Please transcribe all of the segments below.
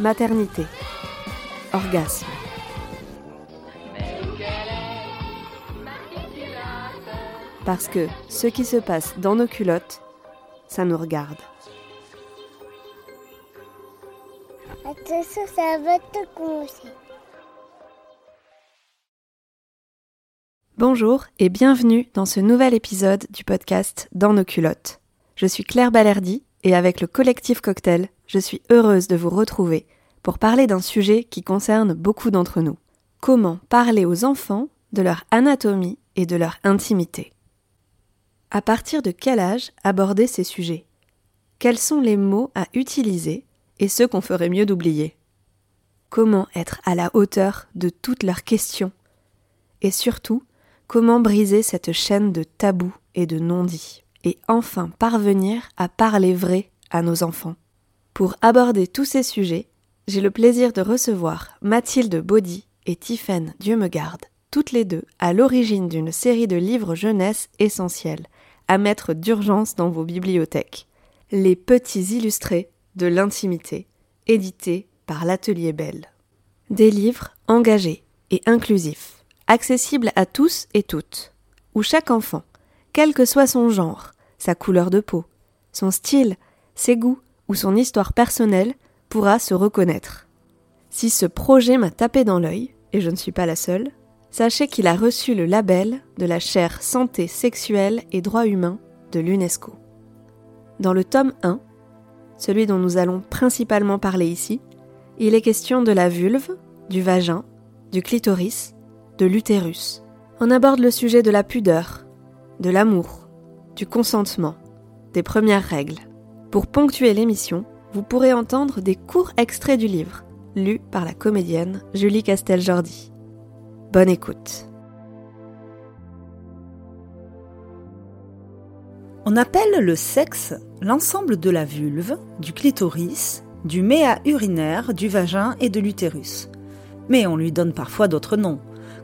maternité, orgasme. Parce que ce qui se passe dans nos culottes, ça nous regarde. Attention, ça va te commencer. Bonjour et bienvenue dans ce nouvel épisode du podcast Dans nos culottes. Je suis Claire Balerdi et avec le collectif Cocktail, je suis heureuse de vous retrouver pour parler d'un sujet qui concerne beaucoup d'entre nous. Comment parler aux enfants de leur anatomie et de leur intimité. À partir de quel âge aborder ces sujets? Quels sont les mots à utiliser et ceux qu'on ferait mieux d'oublier? Comment être à la hauteur de toutes leurs questions? Et surtout, comment briser cette chaîne de tabous et de non-dits? Et enfin parvenir à parler vrai à nos enfants. Pour aborder tous ces sujets, j'ai le plaisir de recevoir Mathilde Baudy et Tiffaine Dieu me garde, toutes les deux à l'origine d'une série de livres jeunesse essentiels, à mettre d'urgence dans vos bibliothèques. Les petits illustrés de l'intimité, édités par l'Atelier Belle. Des livres engagés et inclusifs, accessibles à tous et toutes, où chaque enfant, quel que soit son genre, sa couleur de peau, son style, ses goûts ou son histoire personnelle, pourra se reconnaître. Si ce projet m'a tapé dans l'œil, et je ne suis pas la seule, sachez qu'il a reçu le label de la chaire Santé sexuelle et droits humains de l'UNESCO. Dans le tome 1, celui dont nous allons principalement parler ici, il est question de la vulve, du vagin, du clitoris, de l'utérus. On aborde le sujet de la pudeur, de l'amour, du consentement, des premières règles. Pour ponctuer l'émission, vous pourrez entendre des courts extraits du livre, lus par la comédienne Julie Castel-Jordi. Bonne écoute. On appelle le sexe l'ensemble de la vulve, du clitoris, du méa urinaire, du vagin et de l'utérus. Mais on lui donne parfois d'autres noms,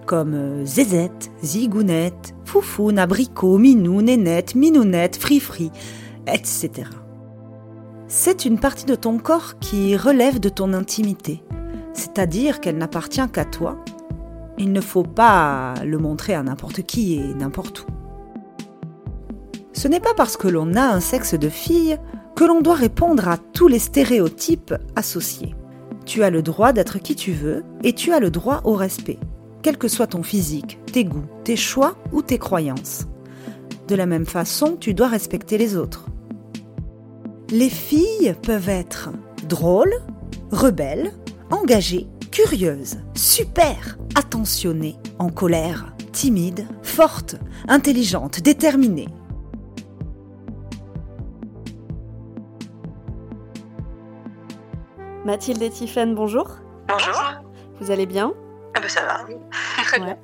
comme euh, zézette, zigounette, foufoune, abricot, minou, nénette, minounette, frifri, etc. C'est une partie de ton corps qui relève de ton intimité, c'est-à-dire qu'elle n'appartient qu'à toi. Il ne faut pas le montrer à n'importe qui et n'importe où. Ce n'est pas parce que l'on a un sexe de fille que l'on doit répondre à tous les stéréotypes associés. Tu as le droit d'être qui tu veux et tu as le droit au respect, quel que soit ton physique, tes goûts, tes choix ou tes croyances. De la même façon, tu dois respecter les autres. Les filles peuvent être drôles, rebelles, engagées, curieuses, super, attentionnées, en colère, timides, fortes, intelligentes, déterminées. Mathilde et Tiffaine, bonjour. Bonjour. Vous allez bien? Ah ben ça va. Très bien.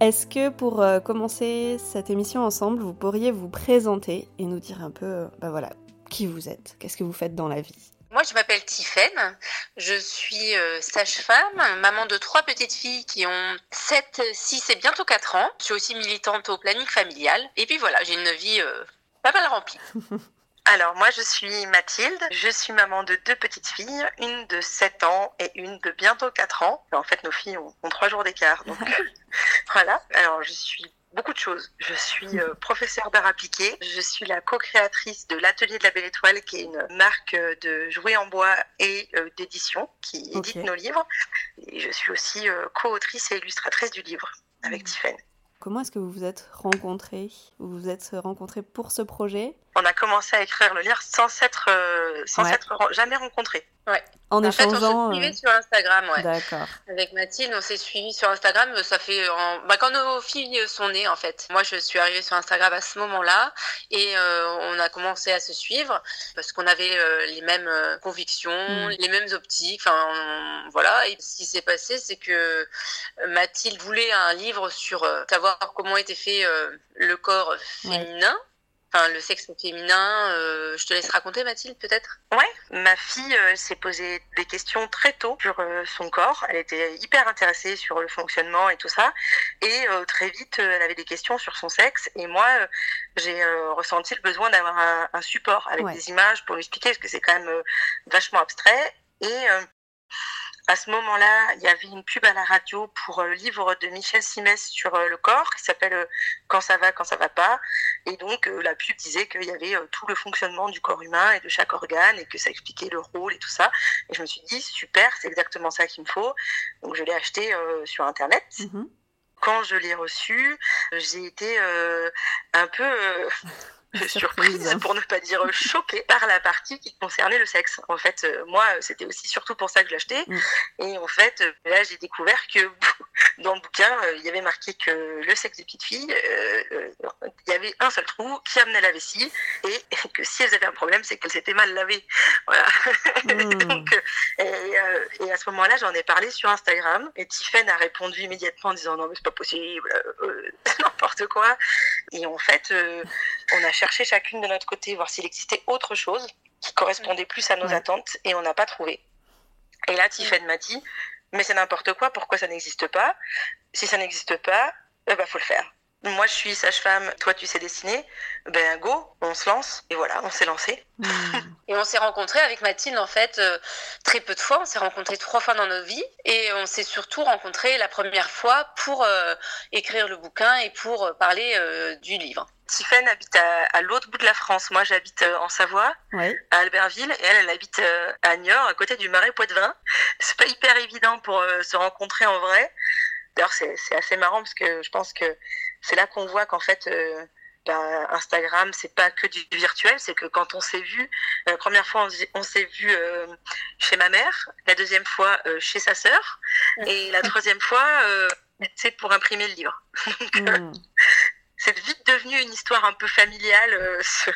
Est-ce que pour euh, commencer cette émission ensemble, vous pourriez vous présenter et nous dire un peu, euh, bah voilà, qui vous êtes, qu'est-ce que vous faites dans la vie? Moi, je m'appelle Tiffaine. Je suis euh, sage-femme, maman de trois petites filles qui ont 7, 6 et bientôt 4 ans. Je suis aussi militante au planning familial. Et puis voilà, j'ai une vie euh, pas mal remplie. Alors, moi, je suis Mathilde. Je suis maman de deux petites filles, une de 7 ans et une de bientôt 4 ans. En fait, nos filles ont, ont 3 jours d'écart. Donc, voilà. Alors, je suis beaucoup de choses. Je suis euh, professeure d'art appliqué. Je suis la co-créatrice de l'Atelier de la Belle Étoile, qui est une marque euh, de jouets en bois et euh, d'édition qui édite nos livres. Et je suis aussi euh, co-autrice et illustratrice du livre avec Tiffaine. Comment est-ce que vous vous êtes rencontrés Vous vous êtes rencontrés pour ce projet? On a commencé à écrire le livre sans s'être, euh, sans Ouais. jamais rencontrés. Ouais. En, fait, échangeant. on se suivait euh, sur Instagram, ouais. D'accord. Avec Mathilde, on s'est suivi sur Instagram. Ça fait en- bah, quand nos filles sont nées, en fait. Moi, je suis arrivée sur Instagram à ce moment-là et euh, on a commencé à se suivre parce qu'on avait euh, les mêmes euh, convictions, Mm. les mêmes optiques. Enfin, on- voilà. Et ce qui s'est passé, c'est que Mathilde voulait un livre sur euh, savoir comment était fait euh, le corps féminin. Enfin, le sexe féminin, euh, je te laisse raconter Mathilde peut-être? Ouais, ma fille euh, s'est posé des questions très tôt sur euh, son corps. Elle était hyper intéressée sur le fonctionnement et tout ça. Et euh, très vite, euh, elle avait des questions sur son sexe. Et moi, euh, j'ai euh, ressenti le besoin d'avoir un, un support avec Ouais. des images pour lui expliquer, parce que c'est quand même euh, vachement abstrait. Et euh, à ce moment-là, il y avait une pub à la radio pour euh, le livre de Michel Simès sur euh, le corps qui s'appelle euh, Quand ça va, quand ça va pas. Et donc, la pub disait qu'il y avait tout le fonctionnement du corps humain et de chaque organe et que ça expliquait le rôle et tout ça. Et je me suis dit, super, c'est exactement ça qu'il me faut. Donc, je l'ai acheté euh, sur Internet. Mhm. Quand je l'ai reçu, j'ai été euh, un peu euh, surprise, Surprise. pour ne pas dire choquée, par la partie qui concernait le sexe. En fait, euh, moi, c'était aussi surtout pour ça que je l'achetais. Mm. Et en fait, euh, là, j'ai découvert que dans le bouquin, euh, il y avait marqué que le sexe des petites filles, il y avait un seul trou qui amenait la vessie et que si elles avaient un problème, c'est qu'elles s'étaient mal lavées. Voilà. Mm. Donc, et, et à ce moment-là, j'en ai parlé sur Instagram et Tiffen a répondu immédiatement en disant non mais c'est pas possible, n'importe quoi. Et en fait, on a cherché chacune de notre côté voir s'il existait autre chose qui correspondait plus à nos Ouais. attentes et on n'a pas trouvé. Et là, Tiffen m'a dit mais c'est n'importe quoi, pourquoi ça n'existe pas? Si ça n'existe pas, eh ben faut le faire. Moi, je suis sage-femme, toi, tu sais dessiner. Ben go, on se lance et voilà, on s'est lancé. Mm. Et on s'est rencontrés avec Mathilde, en fait, euh, très peu de fois. On s'est rencontrés trois fois dans notre vie. Et on s'est surtout rencontrés la première fois pour euh, écrire le bouquin et pour euh, parler euh, du livre. Tiffen habite à, à l'autre bout de la France. Moi, j'habite euh, en Savoie, Ouais. à Albertville, et elle, elle habite euh, à Niort, à côté du marais Poitevin. C'est pas hyper évident pour euh, se rencontrer en vrai. D'ailleurs, c'est assez marrant parce que je pense que c'est là qu'on voit qu'en fait, euh, ben, Instagram, c'est pas que du virtuel, c'est que quand on s'est vu, la première fois, on s'est- on s'est vu euh, chez ma mère, la deuxième fois euh, chez sa sœur, et la troisième fois, euh, c'est pour imprimer le livre. Donc, euh, Mm. c'est vite devenu une histoire un peu familiale, euh, ce,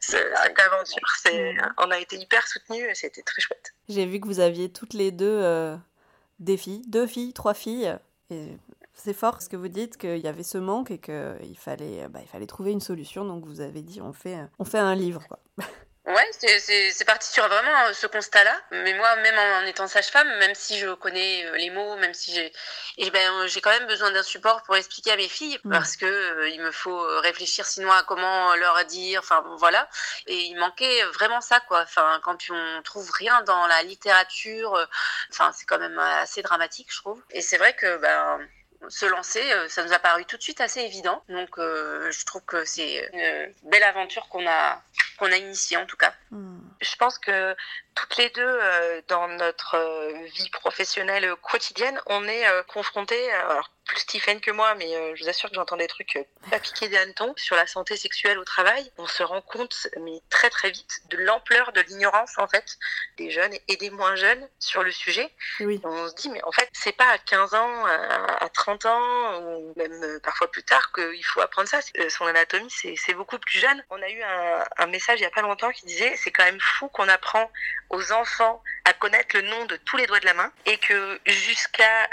ce- cette aventure. Mhm. On a été hyper soutenus et c'était très chouette. J'ai vu que vous aviez toutes les deux euh, des filles, deux filles, trois filles. Et c'est fort ce que vous dites qu'il y avait ce manque et qu'il fallait, bah, il fallait trouver une solution. Donc vous avez dit on fait, on fait un livre. Quoi. Ouais, c'est- parti sur vraiment euh, ce constat-là. Mais moi, même en étant sage-femme, même si je connais euh, les mots, même si j'ai, ben, euh, j'ai quand même besoin d'un support pour expliquer à mes filles, Mm. parce que euh, il me faut euh, réfléchir sinon à comment leur dire. Enfin, bon, voilà. Et il manquait vraiment ça, quoi. Enfin, quand on trouve rien dans la littérature, euh, enfin, c'est quand même assez dramatique, je trouve. Et c'est vrai que, ben se lancer, euh, ça nous a paru tout de suite assez évident. Donc, euh, je trouve que c'est une belle aventure qu'on a, qu'on a initiée en tout cas. Mm. Je pense que toutes les deux, euh, dans notre euh, vie professionnelle euh, quotidienne, on est euh, confrontés, euh, alors plus Stephen que moi, mais euh, je vous assure que j'entends des trucs euh, pas piqués des hannetons sur la santé sexuelle au travail. On se rend compte, mais très très vite, de l'ampleur de l'ignorance en fait des jeunes et des moins jeunes sur le sujet. Oui. On se dit, mais en fait, c'est pas à 15 ans, à, à 30 ans, ou même euh, parfois plus tard qu'il faut apprendre ça. Son anatomie, c'est beaucoup plus jeune. On a eu un, un message il y a pas longtemps qui disait, c'est quand même fou qu'on apprend aux enfants à connaître le nom de tous les doigts de la main et que jusqu'à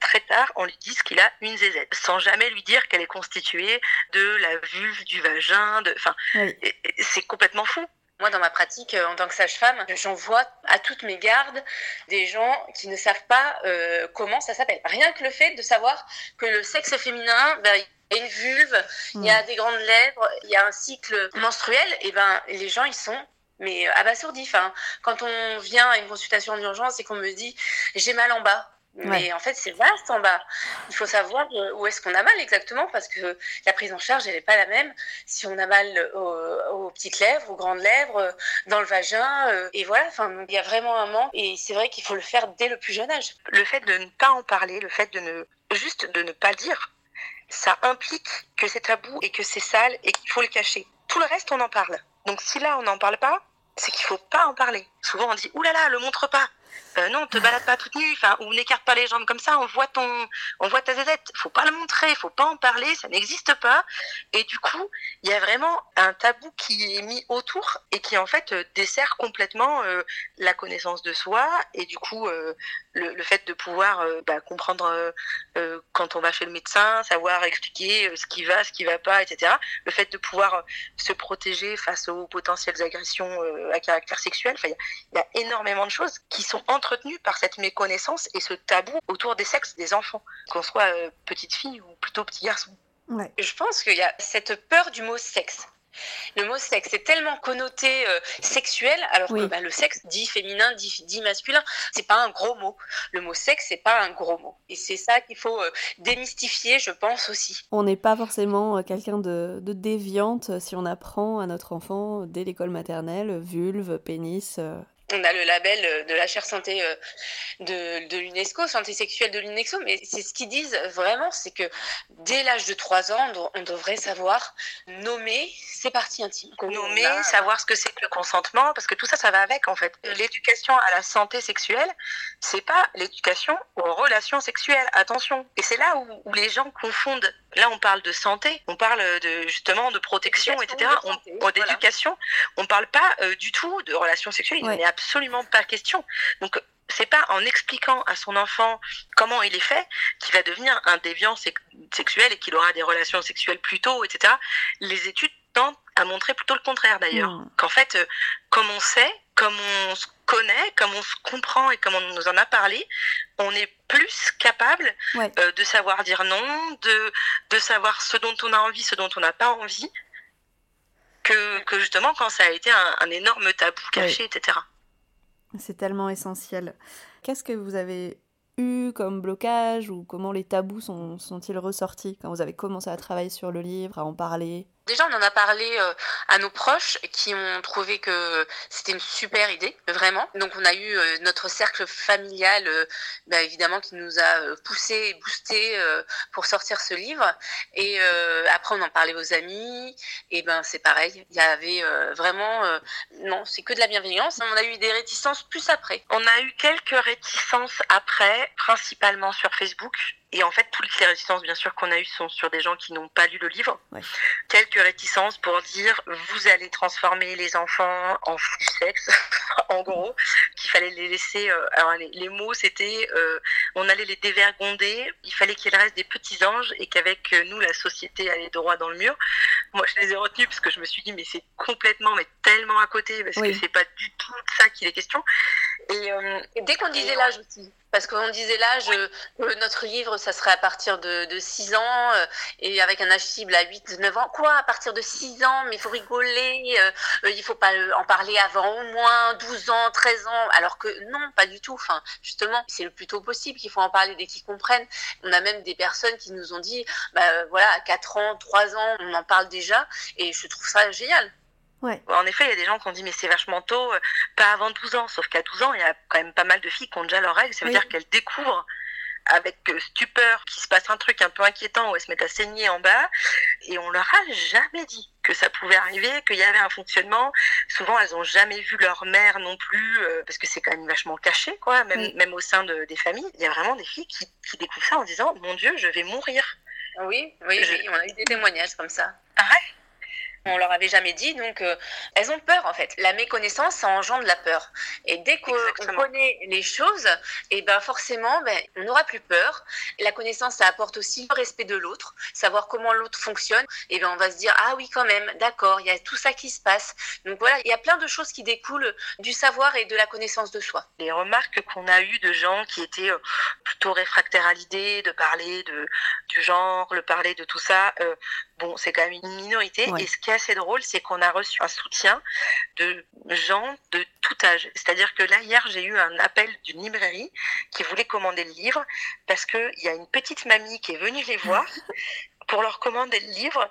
très tard, on lui dise qu'il a une zézette, sans jamais lui dire qu'elle est constituée de la vulve, du vagin, de... Enfin, Oui. c'est complètement fou. Moi, dans ma pratique euh, en tant que sage-femme, j'en vois à toutes mes gardes des gens qui ne savent pas euh, comment ça s'appelle. Rien que le fait de savoir que le sexe féminin, ben, il y a une vulve, il y a des grandes lèvres, il y a un cycle menstruel, et ben les gens ils sont mais euh, abasourdis. Enfin, quand on vient à une consultation d'urgence et qu'on me dit j'ai mal en bas. Mais en fait, c'est vaste en bas. Il faut savoir euh, où est-ce qu'on a mal exactement parce que la prise en charge, elle n'est pas la même si on a mal aux, aux petites lèvres, aux grandes lèvres, euh, dans le vagin. euh, et voilà, enfin, il y a vraiment un manque. Et c'est vrai qu'il faut le faire dès le plus jeune âge. le fait de ne pas en parler, le fait de ne juste de ne pas le dire, ça implique que c'est tabou et que c'est sale et qu'il faut le cacher. Tout le reste, on en parle. Donc si là, on n'en parle pas, c'est qu'il faut pas en parler. Souvent on dit oulala, là là, le montre pas. Euh, non, te balade pas toute nue, enfin, ou n'écarte pas les jambes comme ça, on voit ton, on voit ta. Faut pas le montrer, faut pas en parler, ça n'existe pas. Et du coup, il y a vraiment un tabou qui est mis autour et qui en fait euh, dessert complètement euh, la connaissance de soi et du coup le, fait de pouvoir bah, comprendre quand on va chez le médecin, savoir expliquer ce qui va, ce qui va pas, etc. Le fait de pouvoir se protéger face aux potentielles agressions à caractère sexuel. Enfin, il y, a énormément de choses qui sont entretenu par cette méconnaissance et ce tabou autour des sexes des enfants, qu'on soit euh, petite fille ou plutôt petit garçon. Je pense qu'il y a cette peur du mot sexe. Le mot sexe est tellement connoté euh, sexuel, alors que bah, le sexe dit féminin, dit, dit masculin, c'est pas un gros mot. Le mot sexe, c'est pas un gros mot. Et c'est ça qu'il faut euh, démystifier, je pense aussi. On n'est pas forcément quelqu'un de, de, déviante si on apprend à notre enfant dès l'école maternelle vulve, pénis, on a le label euh, de la chère santé euh, de, l'UNESCO, santé sexuelle de l'UNESCO, mais c'est ce qu'ils disent vraiment, c'est que dès l'âge de 3 ans, on devrait savoir nommer ses parties intimes. Nommer, savoir ce que c'est que le consentement, parce que tout ça, ça va avec en fait. L'éducation à la santé sexuelle, c'est pas l'éducation aux relations sexuelles. Attention. Et c'est là où, les gens confondent. Là, on parle de santé, on parle de justement de protection, etc. on, d'éducation. On parle pas euh, du tout de relations sexuelles. Il n'est absolument pas question. Donc c'est pas en expliquant à son enfant comment il est fait qu'il va devenir un déviant sexuel et qu'il aura des relations sexuelles plus tôt, etc. Les études tentent à montrer plutôt le contraire d'ailleurs. Hmm. Qu'en fait, euh, comme on sait, comme on se connaît, comme on se comprend et comme on nous en a parlé, on est plus capable euh, de savoir dire non, de, de savoir ce dont on a envie, ce dont on n'a pas envie, que, que, justement quand ça a été un, énorme tabou caché, etc. C'est tellement essentiel. Qu'est-ce que vous avez eu comme blocage ou comment les tabous sont, sont-ils ressortis quand vous avez commencé à travailler sur le livre, à en parler? Déjà, on en a parlé euh, à nos proches qui ont trouvé que c'était une super idée, vraiment. Donc, on a eu euh, notre cercle familial, euh, bah, évidemment, qui nous a poussé et boosté pour sortir ce livre. Et après, on en parlait aux amis. Et ben, c'est pareil. Il y avait vraiment, non, c'est que de la bienveillance. On a eu des réticences plus après. On a eu quelques réticences après, principalement sur Facebook et en fait, toutes les réticences, bien sûr, qu'on a eues sont sur des gens qui n'ont pas lu le livre. Quelques réticences pour dire, vous allez transformer les enfants en fous du sexe, en gros, qu'il fallait les laisser. Euh, alors, les, mots, c'était, euh, on allait les dévergonder, il fallait qu'il reste des petits anges et qu'avec euh, nous, la société allait droit dans le mur. Moi, je les ai retenus parce que je me suis dit, mais c'est complètement, mais tellement à côté, parce que c'est pas du tout de ça qu'il est question. Et, dès qu'on disait l'âge aussi, parce qu'on disait l'âge, notre livre, ça serait à partir de, 6 ans euh, et avec un âge cible à 8, 9 ans. Quoi, à partir de 6 ans? Mais il faut rigoler, euh, euh, il faut pas en parler avant au moins 12 ans, 13 ans. Alors que non, pas du tout. Enfin, justement, c'est le plus tôt possible qu'il faut en parler dès qu'ils comprennent. On a même des personnes qui nous ont dit, bah, voilà, à 4 ans, 3 ans, on en parle déjà et je trouve ça génial. Ouais. En effet, il y a des gens qui ont dit mais c'est vachement tôt, pas avant 12 ans. Sauf qu'à 12 ans, il y a quand même pas mal de filles qui ont déjà leur règles. Ça veut dire qu'elles découvrent avec euh, stupeur qu'il se passe un truc un peu inquiétant où elles se mettent à saigner en bas et on leur a jamais dit que ça pouvait arriver, qu'il y avait un fonctionnement. Souvent, elles ont jamais vu leur mère non plus, euh, parce que c'est quand même vachement caché, quoi, même, même au sein de, des familles. Il y a vraiment des filles qui, qui découvrent ça en disant, mon Dieu, je vais mourir. Oui, oui, oui, on a eu des témoignages comme ça. Ah ouais on leur avait jamais dit, donc euh, elles ont peur en fait. La méconnaissance, ça engendre la peur. Et dès qu'on connaît les choses, et eh ben forcément, ben, on n'aura plus peur. La connaissance, ça apporte aussi le respect de l'autre, savoir comment l'autre fonctionne. Et ben on va se dire ah oui quand même, d'accord, il y a tout ça qui se passe. Donc voilà, il y a plein de choses qui découlent du savoir et de la connaissance de soi. Les remarques qu'on a eues de gens qui étaient euh, plutôt réfractaires à l'idée de parler de du genre, le parler de tout ça, euh, bon, c'est quand même une minorité. Et ce qui est assez drôle, c'est qu'on a reçu un soutien de gens de tout âge. C'est-à-dire que là, hier, j'ai eu un appel d'une librairie qui voulait commander le livre parce qu'il y a une petite mamie qui est venue les voir pour leur commander le livre.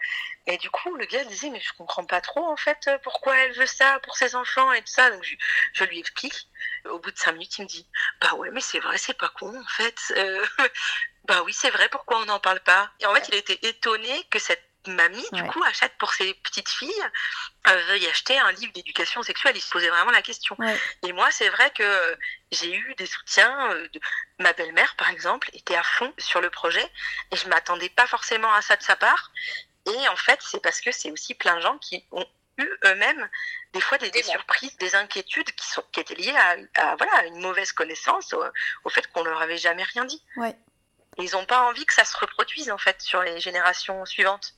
Et du coup, le gars disait, mais je comprends pas trop, en fait, pourquoi elle veut ça pour ses enfants et tout ça. Donc, je, lui explique. Au bout de cinq minutes, il me dit, bah ouais, mais c'est vrai, c'est pas con, en fait. Euh, bah oui, c'est vrai, pourquoi on n'en parle pas? Et en fait, il était étonné que cette mamie, du Ouais. coup, achète pour ses petites filles, euh, veuille acheter un livre d'éducation sexuelle. Il se posait vraiment la question. Ouais. Et moi, c'est vrai que euh, j'ai eu des soutiens. euh, de... Ma belle-mère, par exemple, était à fond sur le projet et je m'attendais pas forcément à ça de sa part. Et en fait, c'est parce que c'est aussi plein de gens qui ont eu eux-mêmes des fois des, surprises, des inquiétudes qui, sont, qui étaient liées à, à, voilà, une mauvaise connaissance, au, au fait qu'on leur avait jamais rien dit. Ouais. Ils n'ont pas envie que ça se reproduise en fait sur les générations suivantes.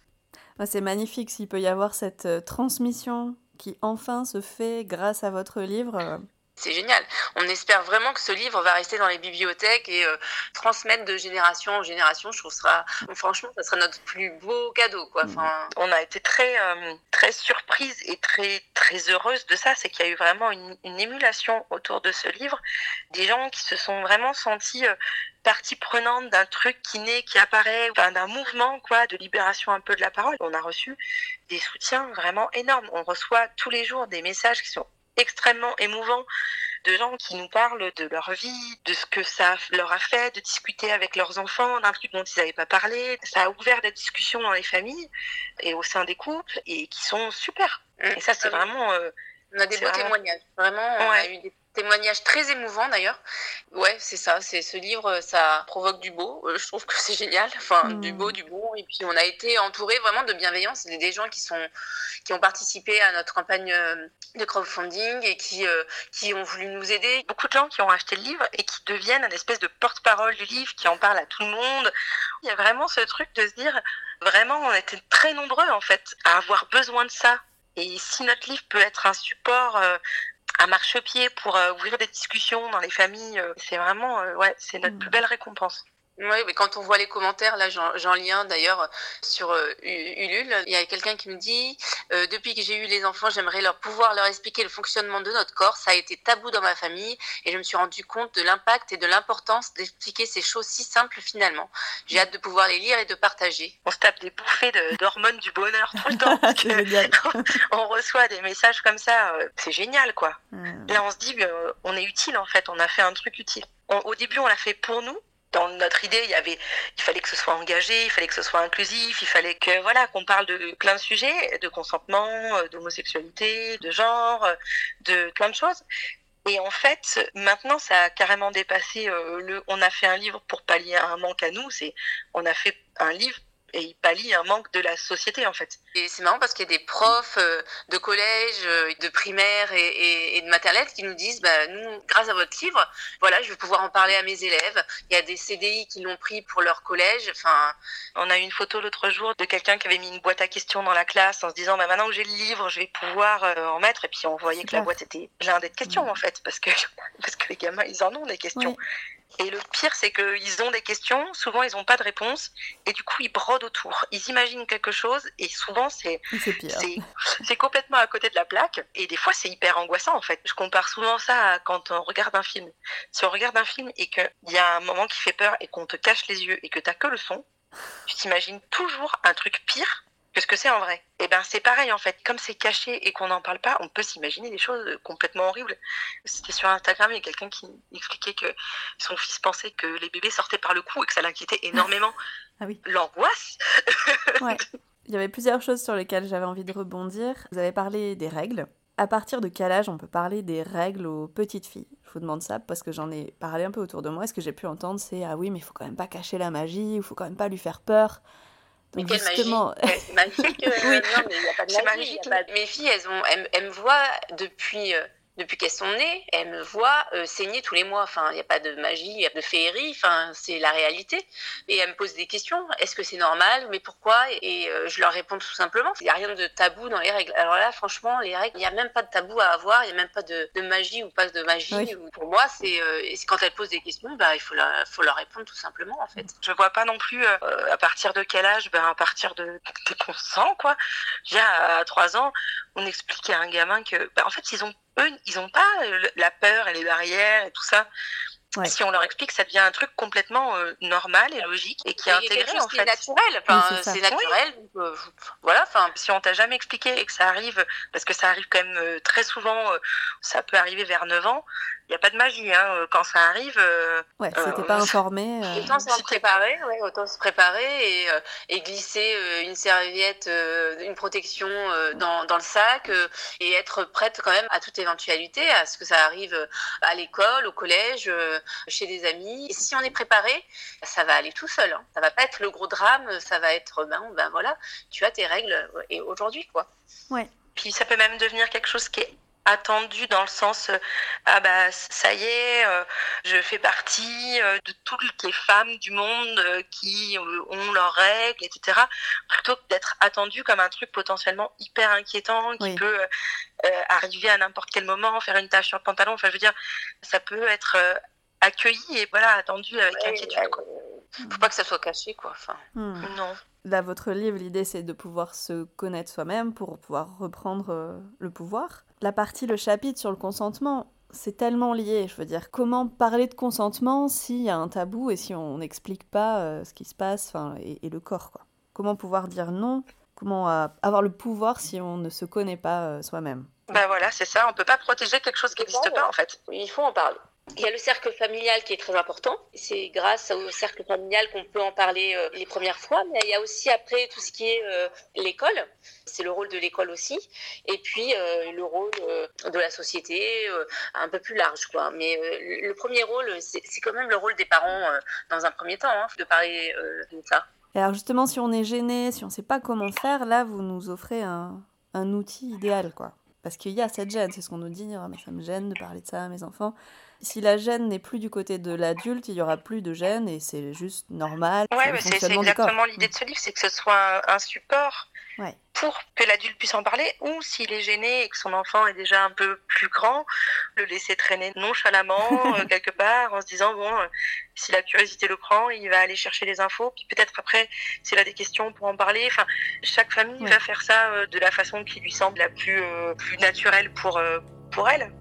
Ah, C'est magnifique s'il peut y avoir cette euh, transmission qui enfin se fait grâce à votre livre. C'est génial. On espère vraiment que ce livre va rester dans les bibliothèques et euh, transmettre de génération en génération. Je trouve ça, franchement, ça sera notre plus beau cadeau, quoi. Enfin, On a été très euh, très surprise et très très heureuse de ça, c'est qu'il y a eu vraiment une, une émulation autour de ce livre, des gens qui se sont vraiment sentis euh, partie prenante d'un truc qui naît, qui apparaît, enfin, d'un mouvement quoi, de libération un peu de la parole. On a reçu des soutiens vraiment énormes. On reçoit tous les jours des messages qui sont extrêmement émouvants de gens qui nous parlent de leur vie, de ce que ça leur a fait, de discuter avec leurs enfants d'un truc dont ils n'avaient pas parlé. Ça a ouvert des discussions dans les familles et au sein des couples et qui sont super. Et ça, c'est vraiment... euh, on a des beaux vraiment- témoignages. Vraiment, on a eu des témoignages très émouvants d'ailleurs. Ouais, c'est ça. C'est ce livre, ça provoque du beau. Euh, Je trouve que c'est génial. Enfin, du beau, du bon. Et puis, on a été entouré vraiment de bienveillance. Des- gens qui sont, qui ont participé à notre campagne euh, de crowdfunding et qui, euh, qui ont voulu nous aider. beaucoup de gens qui ont acheté le livre et qui deviennent un espèce de porte-parole du livre, qui en parlent à tout le monde. Il y a vraiment ce truc de se dire, vraiment, on était très nombreux en fait à avoir besoin de ça. Et si notre livre peut être un support euh, à marchepied pour euh, ouvrir des discussions dans les familles, euh, c'est vraiment, euh, ouais, c'est notre Mm. plus belle récompense. Oui, mais quand on voit les commentaires, là j'en un d'ailleurs sur euh, Ulule, il y a quelqu'un qui me dit euh, Depuis que j'ai eu les enfants, j'aimerais leur pouvoir leur expliquer le fonctionnement de notre corps. Ça a été tabou dans ma famille et je me suis rendu compte de l'impact et de l'importance d'expliquer ces choses si simples finalement. J'ai hâte de pouvoir les lire et de partager. On se tape des bouffées de- d'hormones du bonheur tout le temps. parce que on reçoit des messages comme ça, euh, c'est génial quoi. Euh, Là, on se dit, euh, on est utile en fait, on a fait un truc utile. On- au début, on l'a fait pour nous. Dans notre idée, il fallait que ce soit engagé, il fallait que ce soit inclusif, il fallait que voilà, qu'on parle de plein de sujets, de consentement, euh, d'homosexualité, de genre, euh, de plein de choses. Et en fait, maintenant, ça a carrément dépassé euh, le. On a fait un livre pour pallier un manque à nous. C'est, on a fait un livre et il pallie un manque de la société en fait. Et c'est marrant parce qu'il y a des profs euh, de collège, euh, de primaire et, et, et de maternelle qui nous disent bah, nous, grâce à votre livre, voilà, je vais pouvoir en parler à mes élèves. Il y a des CDI qui l'ont pris pour leur collège. Enfin, On a eu une photo l'autre jour de quelqu'un qui avait mis une boîte à questions dans la classe en se disant bah, maintenant que j'ai le livre, je vais pouvoir euh, en mettre. Et puis on voyait que la boîte était blindée de questions en fait, parce que, parce que les gamins, ils en ont des questions. Et le pire, c'est qu'ils ont des questions, souvent ils n'ont pas de réponse, et du coup ils brodent autour. Ils imaginent quelque chose, et souvent c'est C'est pire. c'est c'est complètement à côté de la plaque et des fois c'est hyper angoissant en fait. Je compare souvent ça à quand on regarde un film. Si on regarde un film et qu'il y a un moment qui fait peur et qu'on te cache les yeux et que t'as que le son, tu t'imagines toujours un truc pire que ce que c'est en vrai. Et ben c'est pareil en fait. Comme c'est caché et qu'on n'en parle pas, on peut s'imaginer des choses complètement horribles. C'était sur Instagram, il y a quelqu'un qui expliquait que son fils pensait que les bébés sortaient par le cou et que ça l'inquiétait énormément. Ah oui. L'angoisse. Ouais. Il y avait plusieurs choses sur lesquelles j'avais envie de rebondir. Vous avez parlé des règles. À partir de quel âge on peut parler des règles aux petites filles? Je vous demande ça parce que j'en ai parlé un peu autour de moi. Ce que j'ai pu entendre, c'est ah oui, mais il faut quand même pas cacher la magie, il faut quand même pas lui faire peur? mais Donc quelle justement, magie C'est magique. euh, Oui. Non, mais il n'y a pas de magie. magique, il y a pas de- Mes filles, elles, ont, elles, elles me voient depuis, euh, depuis qu'elles sont nées. Elles me voient euh, saigner tous les mois. Enfin, il n'y a pas de magie, il y a de féerie. Enfin, c'est la réalité. Et elles me posent des questions. Est-ce que c'est normal? Mais pourquoi? Et euh, je leur réponds tout simplement. Il n'y a rien de tabou dans les règles. Alors là, franchement, les règles, il n'y a même pas de tabou à avoir. Il n'y a même pas de, de magie ou pas de magie. Oui. Pour moi, c'est euh, c'est quand elles posent des questions, bah, il faut, leur- faut leur répondre tout simplement, en fait. Je vois pas non plus à partir de quel âge, ben à partir de dès qu'on sent quoi. Veux dire, à trois ans, on explique à un gamin que, ben, en fait, ils ont eux, ils ont pas euh, la peur et les barrières et tout ça. Ouais. Si on leur explique, ça devient un truc complètement euh, normal et logique et qui est quelque intégré chose en qui fait. est naturel. Enfin, Oui, c'est naturel. donc, euh, voilà. Enfin, Si on t'a jamais expliqué et que ça arrive, parce que ça arrive quand même euh, très souvent, euh, ça peut arriver vers 9 ans, n'y a pas de magie. Hein. Quand ça arrive. Euh, ouais, si t'es pas informé. Euh... Autant se préparer, ouais, autant se préparer et, euh, et glisser euh, une serviette, une protection dans, dans, le sac et être prête quand même à toute éventualité, à ce que ça arrive à l'école, au collège, chez des amis. Et si on est préparé, ça va aller tout seul. Hein. Ça va pas être le gros drame, ça va être ben, ben voilà, tu as tes règles et aujourd'hui quoi. Ouais. Puis ça peut même devenir quelque chose qui est attendu dans le sens euh, ah bah ça y est euh, je fais partie euh, de toutes les femmes du monde qui ont leurs règles etc plutôt que d'être attendu comme un truc potentiellement hyper inquiétant qui peut arriver à n'importe quel moment faire une tâche sur le pantalon. Enfin je veux dire ça peut être accueilli et voilà attendu avec inquiétude quoi. faut pas que ça soit caché quoi enfin. Hmm. non. Là, votre livre, l'idée, c'est de pouvoir se connaître soi-même pour pouvoir reprendre le pouvoir la partie, le chapitre sur le consentement, c'est tellement lié. Je veux dire, comment parler de consentement s'il y a un tabou et si on n'explique pas euh, ce qui se passe et, et, le corps quoi. Comment pouvoir dire non? Comment euh, avoir le pouvoir si on ne se connaît pas euh, soi-même? Ben voilà, c'est ça. On peut pas protéger quelque chose qui n'existe pas en fait. Il faut en parler. Il y a le cercle familial qui est très important. C'est grâce au cercle familial qu'on peut en parler euh, les premières fois. Mais il y a aussi après tout ce qui est euh, l'école. C'est le rôle de l'école aussi. Et puis euh, le rôle de la société, un peu plus large. quoi. Mais le premier rôle, c'est quand même le rôle des parents dans un premier temps, hein, de parler de ça. Alors justement, si on est gêné, si on ne sait pas comment faire, là, vous nous offrez un, un outil idéal. quoi. Parce qu'il y a cette gêne, c'est ce qu'on nous dit, ah, mais ça me gêne de parler de ça à mes enfants si la gêne n'est plus du côté de l'adulte, il y aura plus de gêne et c'est juste normal. Oui, c'est exactement l'idée de ce livre, c'est que ce soit un, support pour que l'adulte puisse en parler, ou s'il est gêné et que son enfant est déjà un peu plus grand, le laisser traîner nonchalamment euh, quelque part en se disant bon, euh, si la curiosité le prend, il va aller chercher les infos, puis peut-être après, s'il a des questions pour en parler. Enfin, chaque famille va faire ça euh, de la façon qui lui semble la plus, plus naturelle pour, pour elle.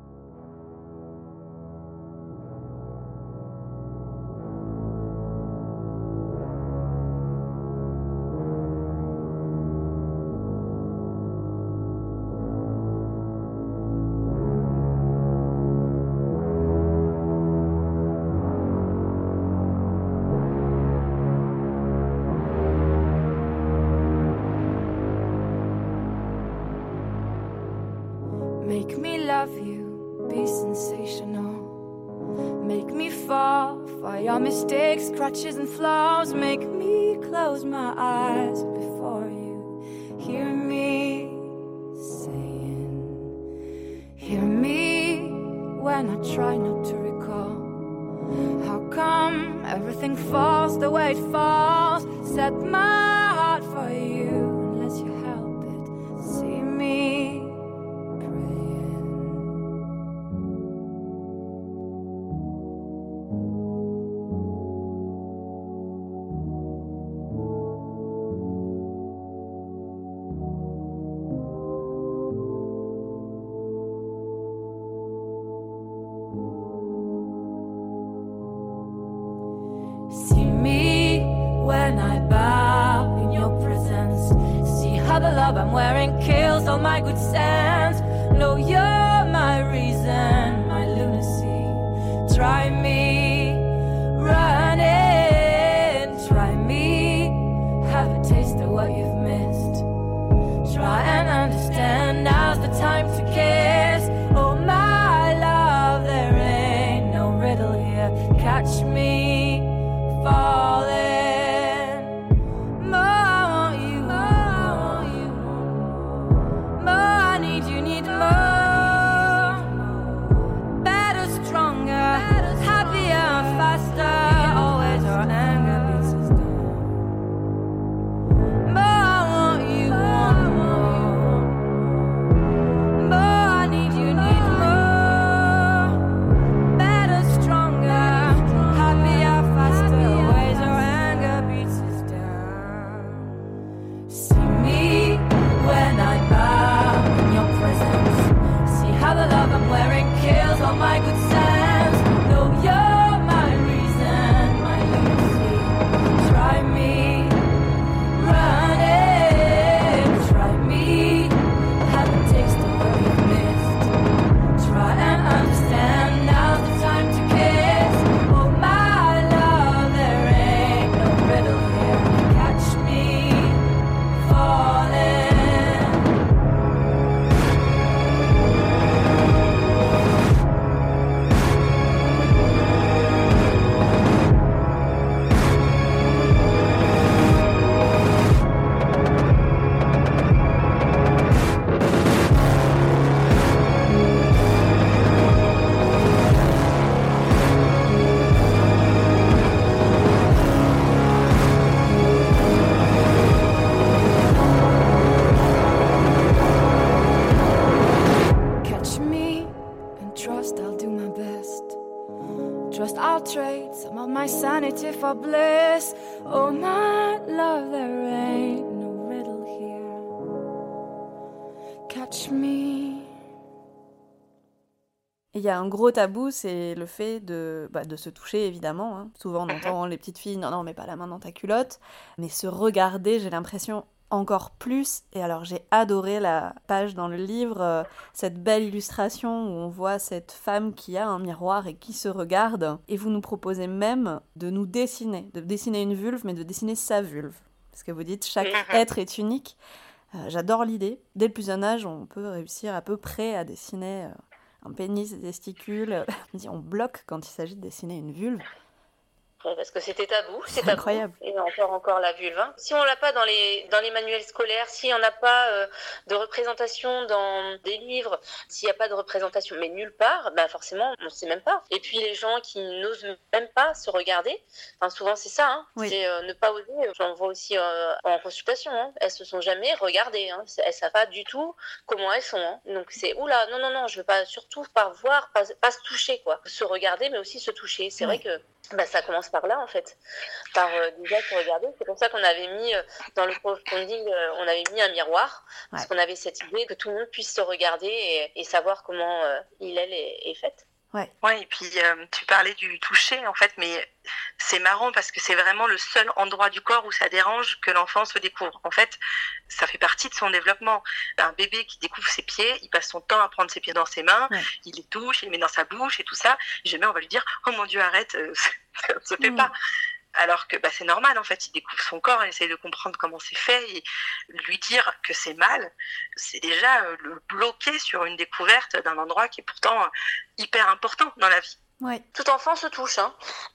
all my good sense. No, you my sanity for bliss. Oh, my love, there ain't no riddle here. Catch me. Il y a un gros tabou, c'est le fait de, bah, de se toucher, évidemment. hein. Souvent, on entend les petites filles, non, non, mets pas la main dans ta culotte. Mais se regarder, j'ai l'impression encore plus. Et alors, j'ai adoré la page dans le livre, euh, cette belle illustration où on voit cette femme qui a un miroir et qui se regarde. Et vous nous proposez même de nous dessiner, de dessiner une vulve, mais de dessiner sa vulve. Parce que vous dites, chaque être est unique. Euh, J'adore l'idée. Dès le plus jeune âge, on peut réussir à peu près à dessiner euh, un pénis, des testicules. On bloque quand il s'agit de dessiner une vulve. Parce que c'était tabou, c'est incroyable. Et encore encore la vulve. hein. Si on l'a pas dans les dans les manuels scolaires, si on n'a pas euh, de représentation dans des livres, s'il n'y a pas de représentation, mais nulle part, bah forcément on ne sait même pas. Et puis les gens qui n'osent même pas se regarder, enfin souvent c'est ça, hein, Oui. c'est euh, ne pas oser. J'en vois aussi euh, en consultation, hein. elles se sont jamais regardées, hein. elles savent pas du tout comment elles sont. hein. Donc c'est oula, non non non, je veux pas surtout pas voir, pas, pas se toucher quoi, se regarder mais aussi se toucher. C'est vrai que bah, ça commence par là en fait, par euh, déjà se regarder. C'est pour ça qu'on avait mis euh, dans le crowdfunding, euh, on avait mis un miroir parce qu'on avait cette idée que tout le monde puisse se regarder et, et savoir comment euh, il elle est, est faite. Ouais, et puis euh, tu parlais du toucher en fait, mais c'est marrant parce que c'est vraiment le seul endroit du corps où ça dérange que l'enfant se découvre. En fait, ça fait partie de son développement. Un bébé qui découvre ses pieds, il passe son temps à prendre ses pieds dans ses mains, Ouais. il les touche, il les met dans sa bouche et tout ça. Jamais on va lui dire oh mon dieu arrête, euh, ça ne se fait Mm. pas. Alors que bah, c'est normal en fait, il découvre son corps, il essaye de comprendre comment c'est fait et lui dire que c'est mal, c'est déjà euh, le bloquer sur une découverte d'un endroit qui est pourtant euh, hyper important dans la vie. Ouais. Tout enfant se touche, hein.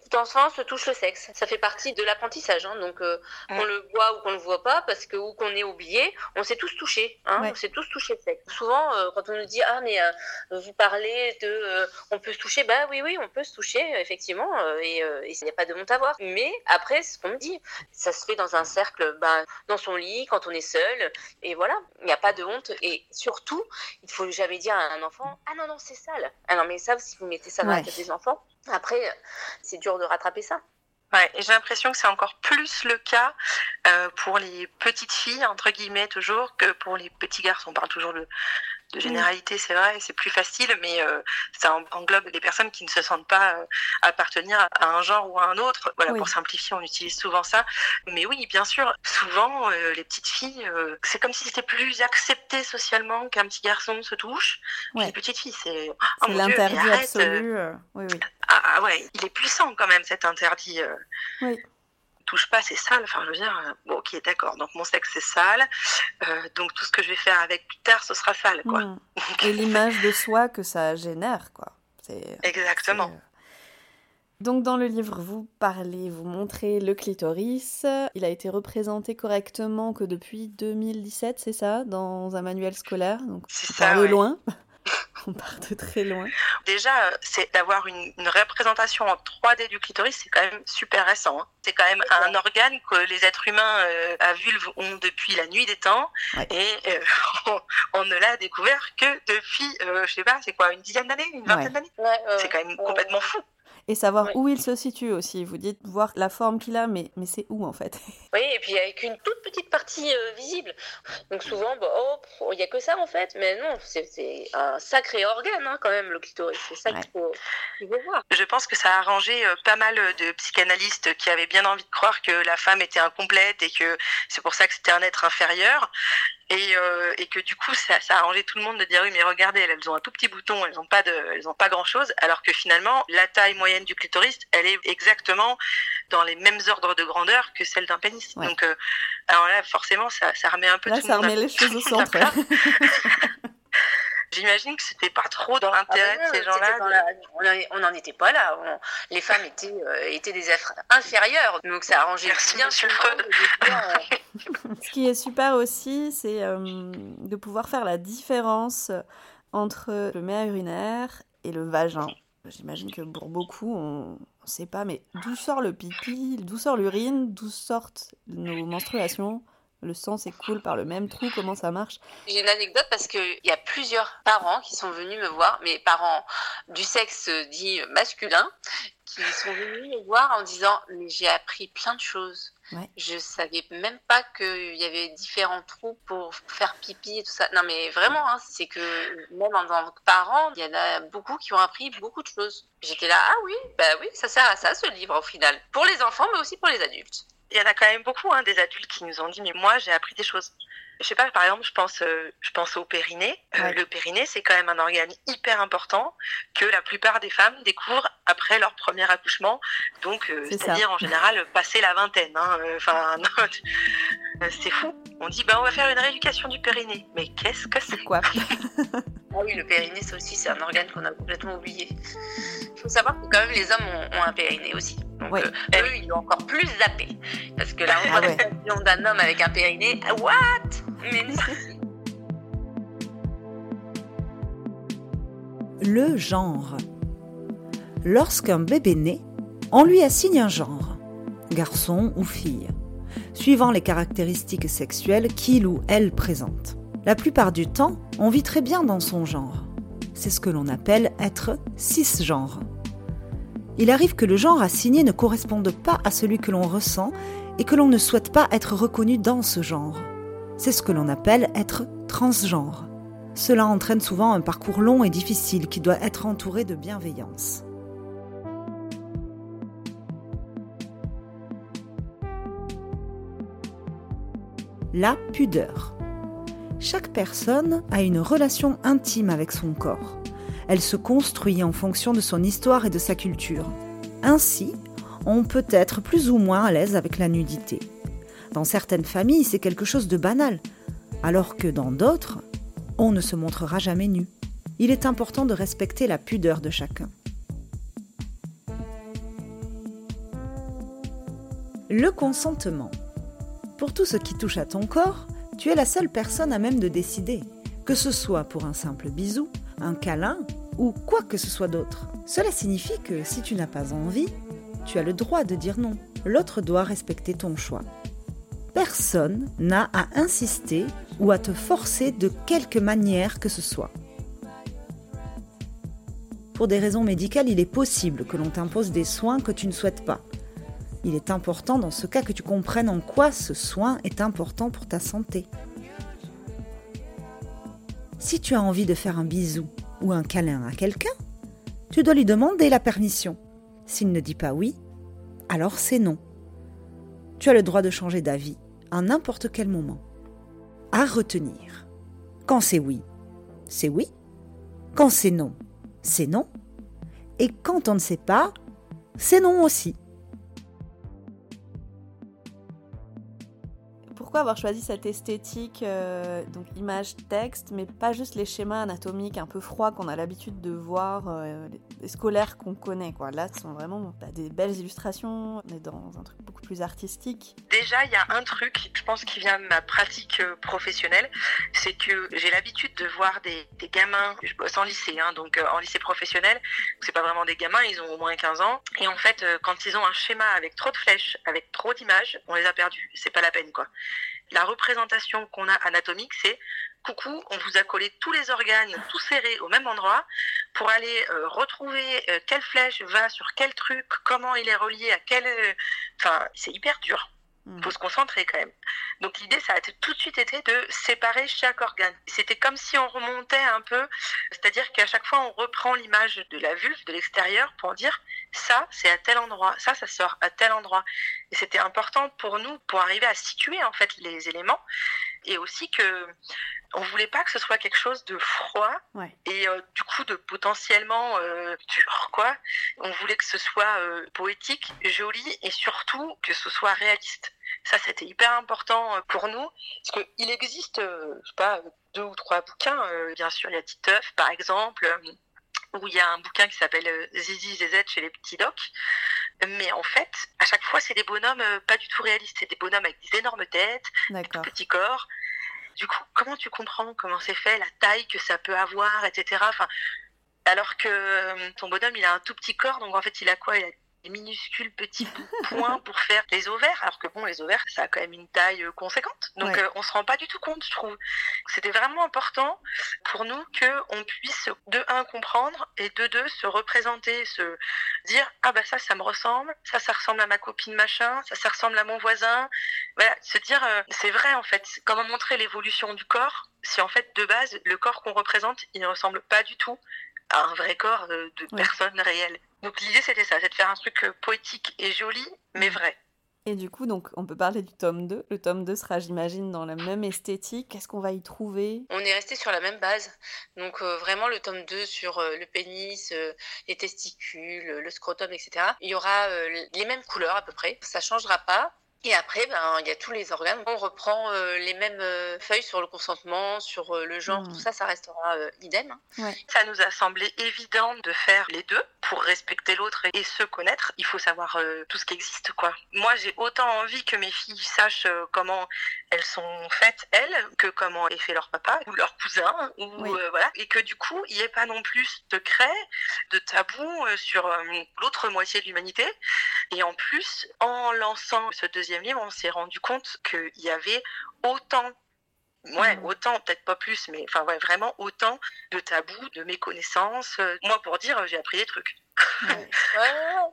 Tout enfant se touche le sexe. Ça fait partie de l'apprentissage, hein. Donc euh, qu'on le voit ou qu'on le voit pas, parce que ou qu'on est oublié, on s'est tous touchés, hein. Ouais. On s'est tous touché le sexe. Souvent, euh, quand on nous dit ah mais euh, vous parlez de euh, on peut se toucher, bah oui oui on peut se toucher effectivement et et il n'y a pas de honte à voir. Mais après ce qu'on me dit, ça se fait dans un cercle, bah, dans son lit quand on est seul et voilà, il n'y a pas de honte et surtout il faut jamais dire à un enfant ah non non c'est sale. Ah non mais ça si vous mettez ça dans Ouais. la tête des enfants, après c'est dur de rattraper ça. Ouais, j'ai l'impression que c'est encore plus le cas euh, pour les petites filles, entre guillemets, toujours, que pour les petits garçons. On parle toujours de, de généralité, c'est vrai, c'est plus facile, mais euh, ça en- englobe les personnes qui ne se sentent pas euh, appartenir à un genre ou à un autre. Voilà, Oui. pour simplifier, on utilise souvent ça. Mais oui, bien sûr, souvent, euh, les petites filles, c'est comme si c'était plus accepté socialement qu'un petit garçon se touche. Ouais. Les petites filles, c'est... Oh l'interdit absolu. Oui, oui. ah, ah ouais, il est puissant quand même cet interdit. Oui. Touche pas, c'est sale. Enfin, je veux dire, euh, bon, ok, d'accord. Donc mon sexe c'est sale. Euh, donc tout ce que je vais faire avec plus tard, ce sera sale, quoi. Mm. Et l'image de soi que ça génère, quoi. C'est Exactement. euh, Donc dans le livre, vous parlez, vous montrez le clitoris. Il a été représenté correctement que depuis 2017, c'est ça, dans un manuel scolaire? Donc ça. de ouais. loin. On part de très loin. Déjà, euh, c'est d'avoir une, une représentation en 3D du clitoris, c'est quand même super récent. hein. C'est quand même un organe que les êtres humains euh, à vulve ont depuis la nuit des temps, Ouais. et euh, on, on ne l'a découvert que depuis, euh, je sais pas, c'est quoi, une dizaine d'années, une vingtaine Ouais. d'années? Ouais, C'est quand même ouais. complètement fou. Et savoir Ouais. où il se situe aussi. Vous dites voir la forme qu'il a, mais, mais c'est où en fait? Oui, et puis avec une toute petite partie euh, visible. Donc souvent, bah, oh, il n'y a que ça en fait, mais non, c'est un sacré organe hein, quand même, le clitoris. C'est ça qu'il faut, voir. Je pense que ça a arrangé euh, pas mal de psychanalystes qui avaient bien envie de croire que la femme était incomplète et que c'est pour ça que c'était un être inférieur. Et, euh, que du coup, ça, a arrangé tout le monde de dire oui, mais regardez, elles, elles ont un tout petit bouton, elles n'ont pas de, elles ont pas grand chose, alors que finalement, la taille moyenne du clitoris, elle est exactement dans les mêmes ordres de grandeur que celle d'un pénis. Ouais. Donc, euh, alors là, forcément, ça, ça remet un peu Là, tout ça remet à- les choses au centre. J'imagine que c'était pas trop dans l'intérêt Ah bah non, de ces gens-là. de- on en- On n'en était pas là. On- Les femmes étaient, euh, étaient des êtres inférieurs. Donc ça arrangeait Merci, bien monsieur Freud. dire, euh, Ce qui est super aussi, c'est euh, de pouvoir faire la différence entre le méa urinaire et le vagin. J'imagine que pour beaucoup, on ne sait pas, mais d'où sort le pipi, d'où sort l'urine, d'où sortent nos menstruations? Le sang s'écoule par le même trou, comment ça marche? J'ai une anecdote parce qu'il y a plusieurs parents qui sont venus me voir, mes parents du sexe dit masculin, qui sont venus me voir en disant mais j'ai appris plein de choses. Ouais. Je savais même pas qu'il y avait différents trous pour faire pipi et tout ça. Non mais vraiment, hein, c'est que même en tant que parent, il y en a beaucoup qui ont appris beaucoup de choses. J'étais là, ah oui, bah oui, ça sert à ça ce livre au final. Pour les enfants mais aussi pour les adultes. Il y en a quand même beaucoup, hein, des adultes qui nous ont dit, mais moi, j'ai appris des choses. Je sais pas, par exemple, je pense, euh, je pense au périnée. Euh, Ouais. Le périnée, c'est quand même un organe hyper important que la plupart des femmes découvrent après leur premier accouchement. Donc, euh, C'est c'est-à-dire en général passer la vingtaine. hein. Enfin, c'est fou. On dit, bah, on va faire une rééducation du périnée. Mais qu'est-ce que c'est? Quoi Ah oui, le périnée, ça aussi, c'est un organe qu'on a complètement oublié. Il faut savoir que quand même les hommes ont, ont un périnée aussi. Donc Oui. euh, eux, ils l'ont encore plus zappé. Parce que la Ah ouais. représentation d'un homme avec un périnée, what? Mais non. Le genre. Lorsqu'un bébé naît, on lui assigne un genre, garçon ou fille, suivant les caractéristiques sexuelles qu'il ou elle présente. La plupart du temps, on vit très bien dans son genre. C'est ce que l'on appelle être cisgenre. Il arrive que le genre assigné ne corresponde pas à celui que l'on ressent et que l'on ne souhaite pas être reconnu dans ce genre. C'est ce que l'on appelle être transgenre. Cela entraîne souvent un parcours long et difficile qui doit être entouré de bienveillance. La pudeur. Chaque personne a une relation intime avec son corps. Elle se construit en fonction de son histoire et de sa culture. Ainsi, on peut être plus ou moins à l'aise avec la nudité. Dans certaines familles, c'est quelque chose de banal, alors que dans d'autres, on ne se montrera jamais nu. Il est important de respecter la pudeur de chacun. Le consentement. Pour tout ce qui touche à ton corps, tu es la seule personne à même de décider, que ce soit pour un simple bisou, un câlin ou quoi que ce soit d'autre. Cela signifie que si tu n'as pas envie, tu as le droit de dire non. L'autre doit respecter ton choix. Personne n'a à insister ou à te forcer de quelque manière que ce soit. Pour des raisons médicales, il est possible que l'on t'impose des soins que tu ne souhaites pas. Il est important dans ce cas que tu comprennes en quoi ce soin est important pour ta santé. Si tu as envie de faire un bisou ou un câlin à quelqu'un, tu dois lui demander la permission. S'il ne dit pas oui, alors c'est non. Tu as le droit de changer d'avis à n'importe quel moment. À retenir. Quand c'est oui, c'est oui. Quand c'est non, c'est non. Et quand on ne sait pas, c'est non aussi. Pourquoi avoir choisi cette esthétique, euh, donc image-texte, mais pas juste les schémas anatomiques un peu froids qu'on a l'habitude de voir, euh, les, scolaires qu'on connaît quoi. Là, ce sont vraiment des belles illustrations, on est dans un truc beaucoup plus artistique. Déjà, il y a un truc, je pense, qui vient de ma pratique euh, professionnelle, c'est que j'ai l'habitude de voir des, gamins, je bosse en lycée, hein, donc en lycée professionnel, c'est pas vraiment des gamins, ils ont au moins 15 ans, et en fait, quand ils ont un schéma avec trop de flèches, avec trop d'images, on les a perdus, c'est pas la peine, quoi. La représentation qu'on a anatomique, c'est coucou, on vous a collé tous les organes tout serrés au même endroit pour aller euh, retrouver euh, quelle flèche va sur quel truc, comment il est relié à quel... euh, Enfin, c'est hyper dur. Mm. faut se concentrer quand même. Donc l'idée, ça a tout de suite été de séparer chaque organe. C'était comme si on remontait un peu, c'est-à-dire qu'à chaque fois, on reprend l'image de la vulve de l'extérieur pour dire ça, c'est à tel endroit, ça, ça sort à tel endroit. Et c'était important pour nous pour arriver à situer en fait les éléments et aussi que on voulait pas que ce soit quelque chose de froid Ouais. et euh, du coup de potentiellement euh, dur quoi. On voulait que ce soit euh, poétique, joli et surtout que ce soit réaliste. Ça, c'était hyper important pour nous, parce qu'il existe, je sais pas, deux ou trois bouquins. bien sûr, il y a Titeuf, par exemple, où il y a un bouquin qui s'appelle euh, Zizi Zezet chez les petits docs. Mais en fait, à chaque fois, c'est des bonhommes euh, pas du tout réalistes. C'est des bonhommes avec des énormes têtes, D'accord. petits corps. Du coup, comment tu comprends comment c'est fait, la taille que ça peut avoir, etc. Enfin, alors que euh, ton bonhomme, il a un tout petit corps, donc en fait, il a quoi? Il a, minuscules petits points pour faire les ovaires, alors que bon, les ovaires, ça a quand même une taille euh, conséquente. Donc Ouais. euh, on se rend pas du tout compte, je trouve. C'était vraiment important pour nous que on puisse de un comprendre et de deux se représenter, se dire ah bah ça ça me ressemble, ça ça ressemble à ma copine machin, ça ça ressemble à mon voisin. Voilà, se dire euh, c'est vrai en fait. Comment montrer l'évolution du corps si en fait de base le corps qu'on représente il ne ressemble pas du tout un vrai corps de Ouais. personne réelle. Donc l'idée c'était ça, c'est de faire un truc euh, poétique et joli mais vrai. Et du coup, donc, on peut parler du tome 2. Le tome 2 sera, j'imagine, dans la même esthétique. Qu'est-ce qu'on va y trouver? On est resté sur la même base. Donc euh, vraiment le tome 2 sur euh, le pénis, euh, les testicules, le scrotum, etc. Il y aura euh, les mêmes couleurs à peu près. Ça changera pas. Et après, ben, il y a tous les organes. On reprend euh, les mêmes euh, feuilles sur le consentement, sur euh, le genre, tout ça, ça restera euh, idem. Ça nous a semblé évident de faire les deux pour respecter l'autre et se connaître. Il faut savoir euh, tout ce qui existe, quoi. Moi, j'ai autant envie que mes filles sachent euh, comment elles sont faites elles, que comment est fait leur papa ou leur cousin, ou Oui. euh, voilà, et que du coup, il n'y ait pas non plus de secret, de tabou euh, sur euh, l'autre moitié de l'humanité. Et en plus, en lançant ce deuxième livre, on s'est rendu compte qu'il y avait autant Ouais, Mhm. autant, peut-être pas plus, mais enfin ouais, vraiment autant de tabous, de méconnaissances. Euh, Moi, pour dire, j'ai appris des trucs. Ouais, ouais,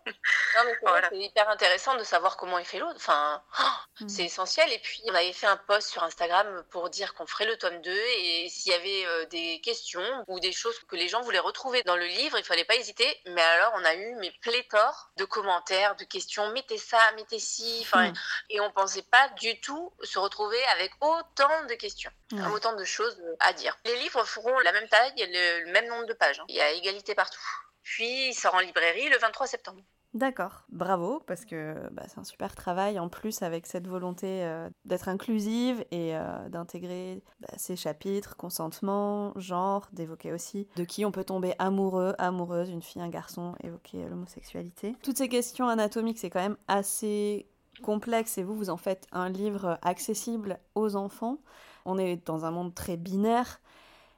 ouais. Non, mais c'est Voilà. hyper intéressant de savoir comment il fait l'autre. Enfin, oh, Mhm. c'est essentiel. Et puis, on avait fait un post sur Instagram pour dire qu'on ferait le tome 2 et s'il y avait euh, des questions ou des choses que les gens voulaient retrouver dans le livre, il fallait pas hésiter. Mais alors, on a eu mais pléthore de commentaires, de questions. Mettez ça, mettez ci. Enfin, Mhm. et on pensait pas du tout se retrouver avec autant de questions, autant de choses à dire. Les livres feront la même taille, et le, le même nombre de pages. hein. Il y a égalité partout. Puis, il sort en librairie le 23 septembre. D'accord, bravo, parce que bah, c'est un super travail en plus avec cette volonté euh, d'être inclusive et euh, d'intégrer bah, ces chapitres, consentement, genre, d'évoquer aussi de qui on peut tomber amoureux, amoureuse, une fille, un garçon, évoquer euh, l'homosexualité. Toutes ces questions anatomiques, c'est quand même assez complexe et vous, vous en faites un livre accessible aux enfants. On est dans un monde très binaire.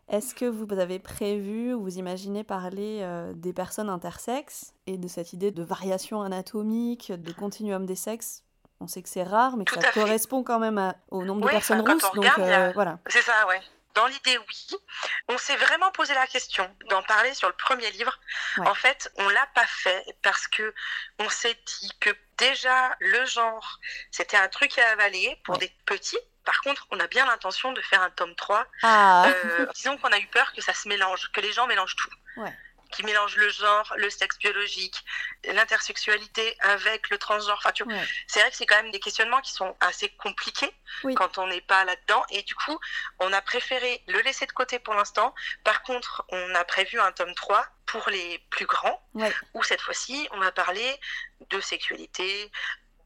Est-ce que vous avez prévu ou vous imaginez parler euh, des personnes intersexes et de cette idée de variation anatomique, de continuum des sexes? On sait que c'est rare, mais que Tout ça fait. correspond quand même à- au nombre de personnes rousses. on Donc regarde, a- euh, voilà. C'est ça, ouais. Dans l'idée, oui. On s'est vraiment posé la question d'en parler sur le premier livre. Ouais. En fait, on l'a pas fait parce que on s'est dit que déjà le genre, c'était un truc à avaler pour Ouais. des petits. Par contre, on a bien l'intention de faire un tome 3. Ah Euh, disons qu'on a eu peur que ça se mélange, que les gens mélangent tout. Ouais. Qui mélangent le genre, le sexe biologique, l'intersexualité avec le transgenre. Enfin, Ouais. c'est vrai que c'est quand même des questionnements qui sont assez compliqués Oui. quand on n'est pas là-dedans. Et du coup, on a préféré le laisser de côté pour l'instant. Par contre, on a prévu un tome 3 pour les plus grands, Ouais. où cette fois-ci, on va parler de sexualité,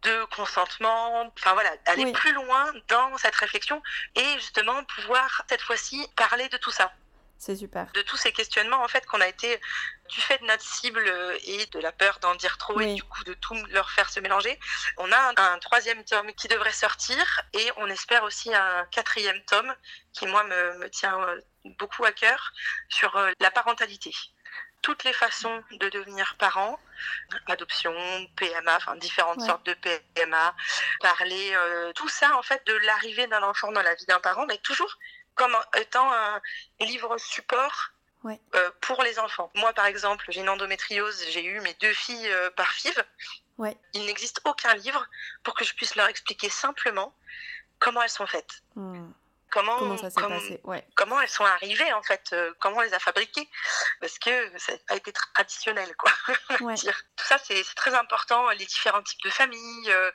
de consentement, enfin voilà, aller Oui. plus loin dans cette réflexion et justement pouvoir cette fois-ci parler de tout ça, C'est super. de tous ces questionnements en fait qu'on a été du fait de notre cible et de la peur d'en dire trop Oui. et du coup de tout leur faire se mélanger. On a un, un troisième tome qui devrait sortir et on espère aussi un quatrième tome qui moi me, me tient euh, beaucoup à cœur sur euh, la parentalité. Toutes les façons de devenir parent, adoption, PMA, enfin différentes Ouais. sortes de PMA, parler euh, tout ça en fait de l'arrivée d'un enfant dans la vie d'un parent, mais toujours comme étant un livre support Ouais. euh, pour les enfants. Moi, par exemple, j'ai une endométriose, j'ai eu mes deux filles euh, par FIV. Ouais. Il n'existe aucun livre pour que je puisse leur expliquer simplement comment elles sont faites. Hmm. Comment, Comment ça s'est comme- passé Ouais. comment elles sont arrivées en fait, euh, comment on les a fabriquées, parce que ça a été traditionnel quoi. Ouais. dire. Tout ça c'est très important, les différents types de familles, euh,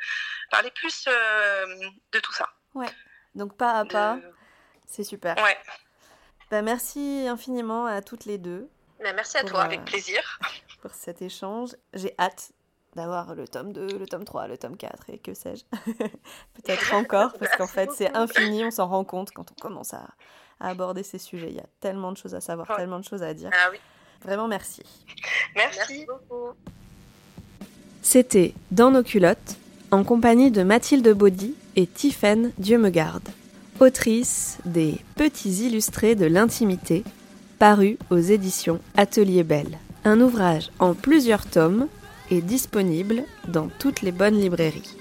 parler plus euh, de tout ça. Donc pas à De- pas, c'est super. Ouais, Bah, merci infiniment à toutes les deux Mais merci à Pour, toi. euh, avec plaisir. pour cet échange. J'ai hâte d'avoir le tome 2, le tome 3, le tome 4 et que sais-je. Peut-être encore, parce qu'en fait c'est infini, on s'en rend compte quand on commence à, à aborder ces sujets. Il y a tellement de choses à savoir, Ouais. tellement de choses à dire. Ah oui, Vraiment merci. merci. Merci beaucoup. C'était Dans nos culottes, en compagnie de Mathilde Baudy et Tiffaine Dieu me garde, autrice des Petits illustrés de l'intimité, paru aux éditions Atelier Belle. Un ouvrage en plusieurs tomes est disponible dans toutes les bonnes librairies.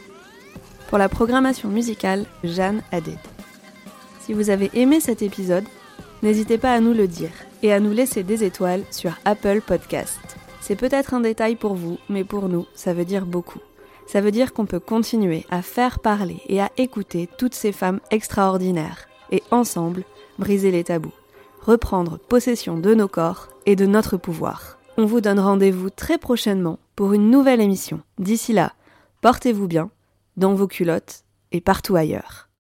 Pour la programmation musicale, Jeanne Hadid. Si vous avez aimé cet épisode, n'hésitez pas à nous le dire et à nous laisser des étoiles sur Apple Podcast. C'est peut-être un détail pour vous, mais pour nous, ça veut dire beaucoup. Ça veut dire qu'on peut continuer à faire parler et à écouter toutes ces femmes extraordinaires et ensemble briser les tabous, reprendre possession de nos corps et de notre pouvoir. On vous donne rendez-vous très prochainement pour une nouvelle émission. D'ici là, portez-vous bien, dans vos culottes et partout ailleurs.